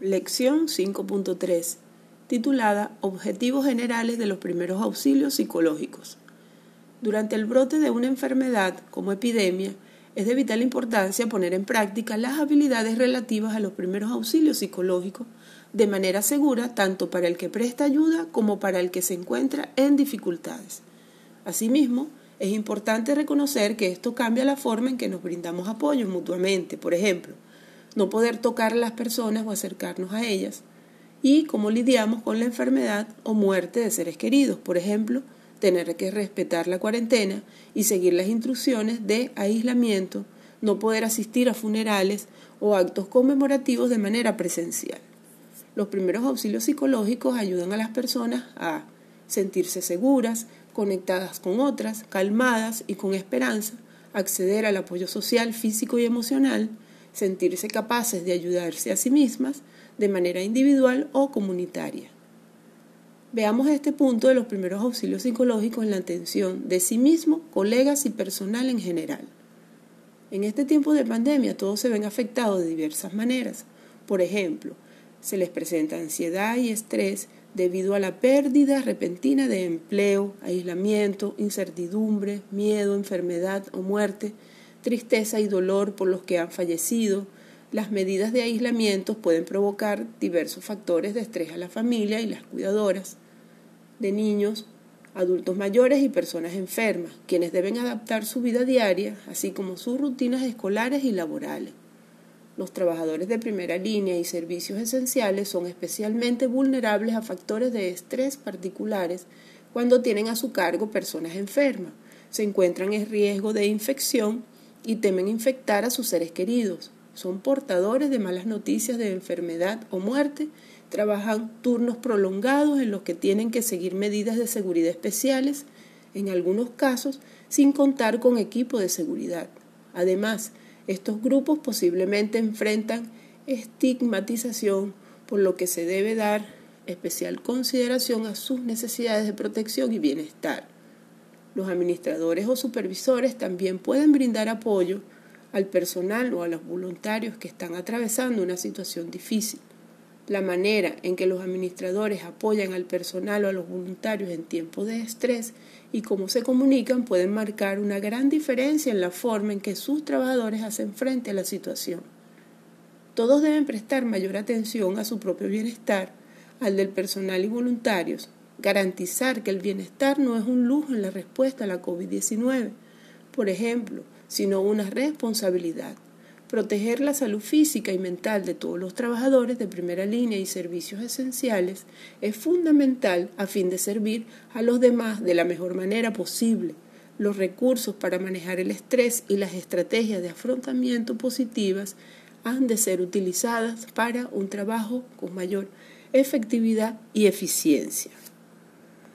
lección 5.3, titulada Objetivos Generales de los Primeros Auxilios Psicológicos. Durante el brote de una enfermedad como epidemia, es de vital importancia poner en práctica las habilidades relativas a los primeros auxilios psicológicos de manera segura tanto para el que presta ayuda como para el que se encuentra en dificultades. Asimismo, es importante reconocer que esto cambia la forma en que nos brindamos apoyo mutuamente, por ejemplo, no poder tocar a las personas o acercarnos a ellas, y cómo lidiamos con la enfermedad o muerte de seres queridos, por ejemplo, tener que respetar la cuarentena y seguir las instrucciones de aislamiento, no poder asistir a funerales o actos conmemorativos de manera presencial. Los primeros auxilios psicológicos ayudan a las personas a sentirse seguras, conectadas con otras, calmadas y con esperanza, acceder al apoyo social, físico y emocional, sentirse capaces de ayudarse a sí mismas de manera individual o comunitaria. Veamos este punto de los primeros auxilios psicológicos en la atención de sí mismo, colegas y personal en general. En este tiempo de pandemia todos se ven afectados de diversas maneras. Por ejemplo, se les presenta ansiedad y estrés debido a la pérdida repentina de empleo, aislamiento, incertidumbre, miedo, enfermedad o muerte, tristeza y dolor por los que han fallecido. Las medidas de aislamiento pueden provocar diversos factores de estrés a la familia y las cuidadoras de niños, adultos mayores y personas enfermas, quienes deben adaptar su vida diaria, así como sus rutinas escolares y laborales. Los trabajadores de primera línea y servicios esenciales son especialmente vulnerables a factores de estrés particulares cuando tienen a su cargo personas enfermas, se encuentran en riesgo de infección y temen infectar a sus seres queridos. Son portadores de malas noticias de enfermedad o muerte, trabajan turnos prolongados en los que tienen que seguir medidas de seguridad especiales, en algunos casos sin contar con equipo de seguridad. Además, estos grupos posiblemente enfrentan estigmatización, por lo que se debe dar especial consideración a sus necesidades de protección y bienestar. Los administradores o supervisores también pueden brindar apoyo al personal o a los voluntarios que están atravesando una situación difícil. La manera en que los administradores apoyan al personal o a los voluntarios en tiempos de estrés y cómo se comunican pueden marcar una gran diferencia en la forma en que sus trabajadores hacen frente a la situación. Todos deben prestar mayor atención a su propio bienestar, al del personal y voluntarios, garantizar que el bienestar no es un lujo en la respuesta a la COVID-19, por ejemplo, sino una responsabilidad proteger la salud física y mental de todos los trabajadores de primera línea y servicios esenciales es fundamental a fin de servir a los demás de la mejor manera posible. Los recursos para manejar el estrés y las estrategias de afrontamiento positivas han de ser utilizadas para un trabajo con mayor efectividad y eficiencia.